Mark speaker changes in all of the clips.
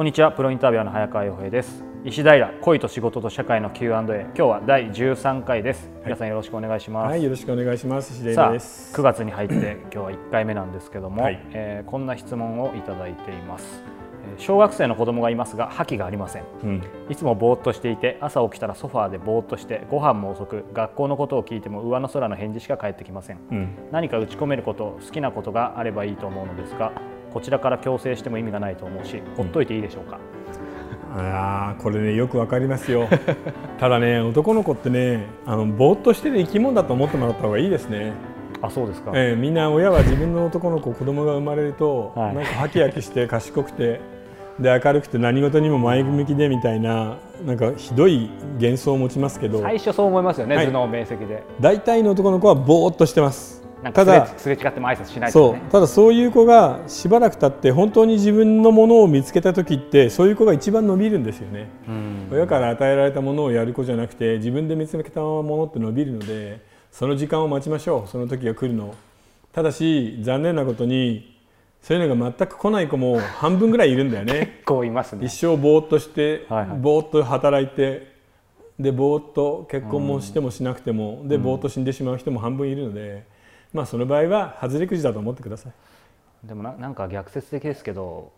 Speaker 1: こんにちは。プロインタビュアーの早川洋平です。石平恋と仕事と社会の Q&A 今日は第13回です、はい、皆さんよろしくお願いします。
Speaker 2: はいよろしくお願いします。石平です。
Speaker 1: 9月に入って今日は1回目なんですけども、はい、えー、こんな質問をいただいています。小学生の子供がいますが覇気がありません、うん、いつもぼーっとしていて朝起きたらソファーでぼーっとしてご飯も遅く学校のことを聞いても上の空の返事しか返ってきません、うん、何か打ち込めること好きなことがあればいいと思うのですがこちらから強制しても意味がないと思うしほっといていいでしょうか、
Speaker 2: うん、あこれねよくわかりますよ。ただね男の子ってねあのぼーっとしてる生き物だと思ってもらった方がいいですね。
Speaker 1: あそうですか、
Speaker 2: えー、みんな親は自分の男の子子供が生まれると、はい、なんかハキハキして賢くてで明るくて何事にも前向きでみたいななんかひどい幻想を持ちますけど。
Speaker 1: 最初そう思いますよね、はい、頭脳明晰で。
Speaker 2: 大体の男の子はぼーっとしてます
Speaker 1: ただすれ違っても挨拶しない、ね、
Speaker 2: そう。ただそういう子がしばらく経って本当に自分のものを見つけた時ってそういう子が一番伸びるんですよね、親から与えられたものをやる子じゃなくて自分で見つけたものって伸びるのでその時間を待ちましょう。その時が来るの。ただし残念なことにそういうのが全く来ない子も半分ぐらいいるんだよね。
Speaker 1: 結構いますね。
Speaker 2: 一生ぼーっとして、はいはい、ぼーっと働いてでぼーっと結婚もしてもしなくても、でぼーっと死んでしまう人も半分いるので、まあその場合は外れくじだと思ってください。
Speaker 1: でもななんか逆説的ですけど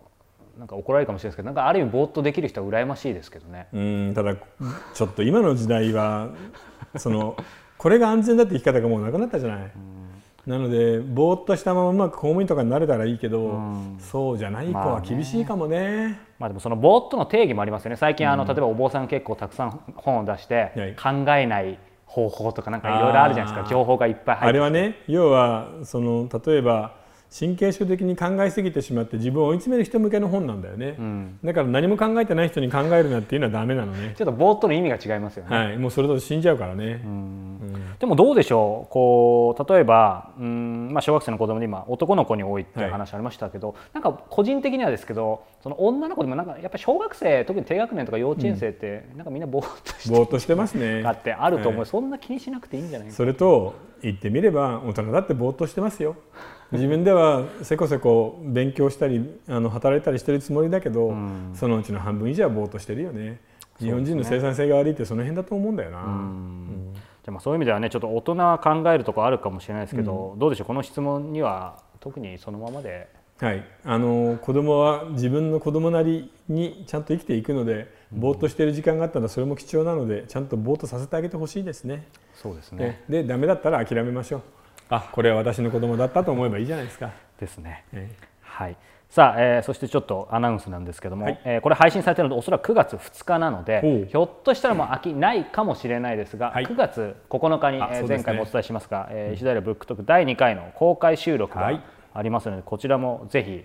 Speaker 1: なんか怒られるかもしれないですけどなんかある意味ぼーっとできる人は羨ましいですけどね。
Speaker 2: うんただちょっと今の時代はそのこれが安全だって生き方がもうなくなったじゃない。なのでぼーっとしたままうまく公務員とかになれたらいいけど、うん、そうじゃない子は厳しいかもね。
Speaker 1: まあ、でもそのぼーっとの定義もありますよね。最近あの、うん、例えばお坊さん結構たくさん本を出して、考えない方法とかなんかいろいろあるじゃないですか。情報がいっぱい入って。
Speaker 2: あれはね要はその例えば神経症的に考えすぎてしまって自分を追い詰める人向けの本なんだよね、うん、だから何も考えてない人に考えるなっていうのはダメなのね。
Speaker 1: ちょっとぼーっとの意味が違いますよね。
Speaker 2: はい。もうそれと死んじゃうからね、うん
Speaker 1: うん、でもどうでしょう？こう例えばうん、まあ、小学生の子供で今男の子に多いっていう話ありましたけど、はい、なんか個人的にはですけどその女の子でもなんかやっぱ小学生特に低学年とか幼稚園生って、なんかみんなぼーっとして
Speaker 2: ますね。
Speaker 1: あってあると思う、はい、そんな気にしなくていいんじゃない
Speaker 2: それと言ってみれば大人だってぼーっとしてますよ。自分ではせこせこ勉強したりあの働いたりしてるつもりだけど、うん、そのうちの半分以上はぼーっとしてるよね。日本人の生産性が悪いってその辺だと思うんだよな。うん
Speaker 1: じゃまあそういう意味ではねちょっと大人は考えるところあるかもしれないですけど、うん、どうでしょう？この質問には特にそのままで。
Speaker 2: はい、あの子供は自分の子供なりにちゃんと生きていくので、ぼーっとしている時間があったらそれも貴重なのでちゃんとぼーっとさせてあげてほしいですね。
Speaker 1: そうですね
Speaker 2: でダメだったら諦めましょう。あこれは私の子供だったと思えばいいじゃないですか。
Speaker 1: ですね。えー、はい。さあ、えー、そしてちょっとアナウンスなんですけども、はい、えー、これ配信されているのでおそらく9月2日なのでひょっとしたらもう秋ないかもしれないですが、はい、9月9日に、えー、前回もお伝えしますが、えー、石平ブックトーク第2回の公開収録が、はいありますのでこちらもぜひ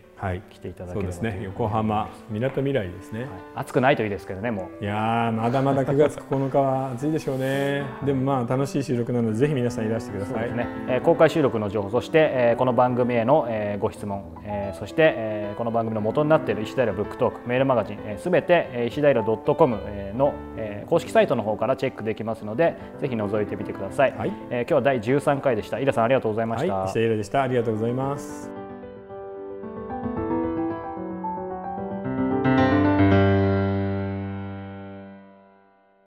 Speaker 1: 来ていただければ、はい、そうです
Speaker 2: ね。横浜みなとみらいですね、はい、
Speaker 1: 暑くないといいですけどねも
Speaker 2: う。いやまだまだ9月9日は暑いでしょうね。でもまあ楽しい収録なのでぜひ皆さんいらしてください。
Speaker 1: ね、えー、公開収録の情報そして、えー、この番組への、えー、ご質問、えー、そして、えー、この番組の元になっている石平ブックトークメールマガジンすべ、えー、て、えー、石平 .com の、えー、公式サイトの方からチェックできますのでぜひ覗いてみてください、はい。えー、今日は第13回でした。井田さんありがとうございました、
Speaker 2: はい、石平でした。ありがとうございます